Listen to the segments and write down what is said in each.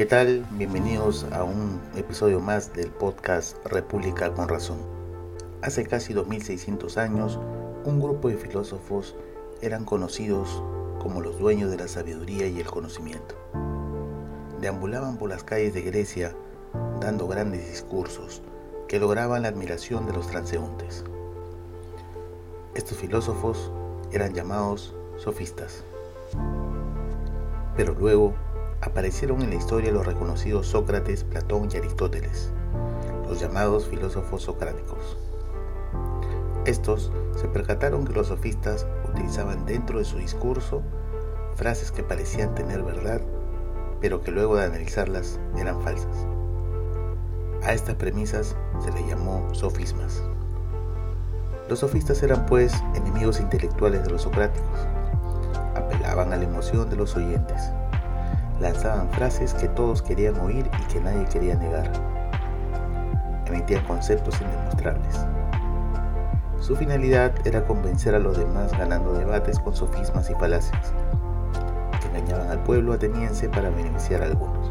¿Qué tal? Bienvenidos a un episodio más del podcast República con Razón. Hace casi 2600 años, un grupo de filósofos eran conocidos como los dueños de la sabiduría y el conocimiento. Deambulaban por las calles de Grecia dando grandes discursos que lograban la admiración de los transeúntes. Estos filósofos eran llamados sofistas. Pero luego aparecieron en la historia los reconocidos Sócrates, Platón y Aristóteles, los llamados filósofos socráticos. Estos se percataron que los sofistas utilizaban dentro de su discurso frases que parecían tener verdad, pero que luego de analizarlas eran falsas. A estas premisas se les llamó sofismas. Los sofistas eran pues enemigos intelectuales de los socráticos. Apelaban a la emoción de los oyentes. Lanzaban frases que todos querían oír y que nadie quería negar. Emitían conceptos indemostrables. Su finalidad era convencer a los demás ganando debates con sofismas y falacias, que engañaban al pueblo ateniense para beneficiar a algunos.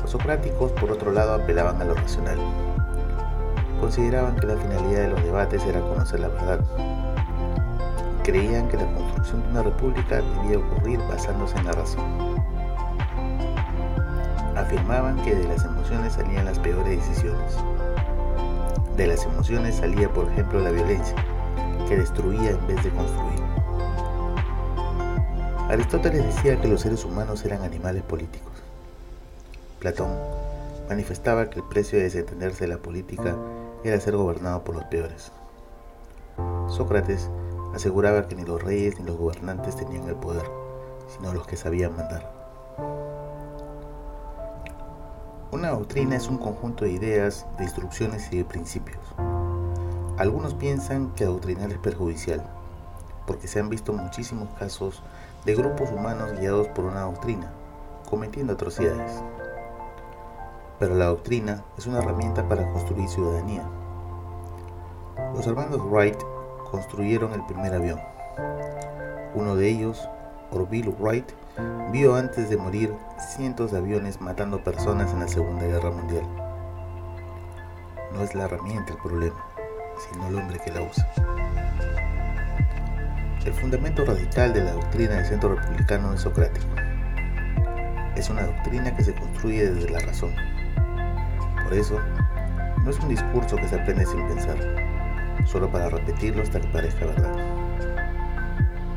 Los socráticos, por otro lado, apelaban a lo racional. Consideraban que la finalidad de los debates era conocer la verdad. Creían que la construcción de una república debía ocurrir basándose en la razón. Afirmaban que de las emociones salían las peores decisiones de las emociones salía, por ejemplo, la violencia, que destruía en vez de construir. Aristóteles decía que los seres humanos eran animales políticos. Platón manifestaba que el precio de desentenderse de la política era ser gobernado por los peores. Sócrates aseguraba que ni los reyes ni los gobernantes tenían el poder, sino los que sabían mandar. Una doctrina es un conjunto de ideas, de instrucciones y de principios. Algunos piensan que adoctrinar es perjudicial, porque se han visto muchísimos casos de grupos humanos guiados por una doctrina, cometiendo atrocidades. Pero la doctrina es una herramienta para construir ciudadanía. Los hermanos Wright construyeron el primer avión. Uno de ellos, Orville Wright, vio antes de morir cientos de aviones matando personas en la Segunda Guerra Mundial. No es la herramienta el problema, sino el hombre que la usa. El fundamento radical de la doctrina del centro republicano es socrático. Es una doctrina que se construye desde la razón. Por eso, no es un discurso que se aprende sin pensar, solo para repetirlo hasta que parezca verdad.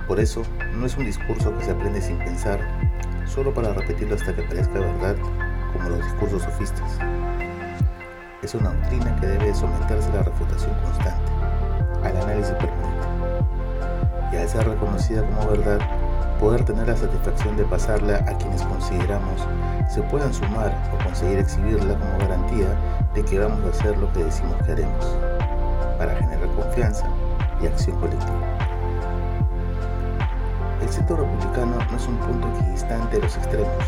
Por eso, no es un discurso que se aprende sin pensar, solo para repetirlo hasta que parezca verdad, como los discursos sofistas. Es una doctrina que debe someterse a la refutación constante, al análisis permanente. Y al ser reconocida como verdad, poder tener la satisfacción de pasarla a quienes consideramos se puedan sumar o conseguir exhibirla como garantía de que vamos a hacer lo que decimos que haremos, confianza y acción colectiva. El centro republicano no es un punto equidistante de los extremos,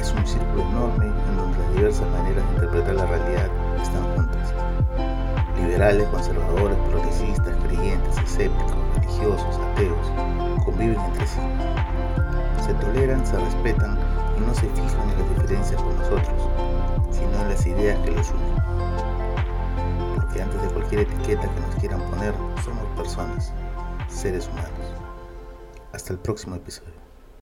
es un círculo enorme en donde las diversas maneras de interpretar la realidad están juntas. Liberales, conservadores, progresistas, creyentes, escépticos, religiosos, ateos, conviven entre sí. Se toleran, se respetan y no se fijan en las diferencias con nosotros, sino en las ideas que los unen. Porque antes de cualquier etiqueta que nos quieran poner, somos personas, seres humanos. Hasta el próximo episodio.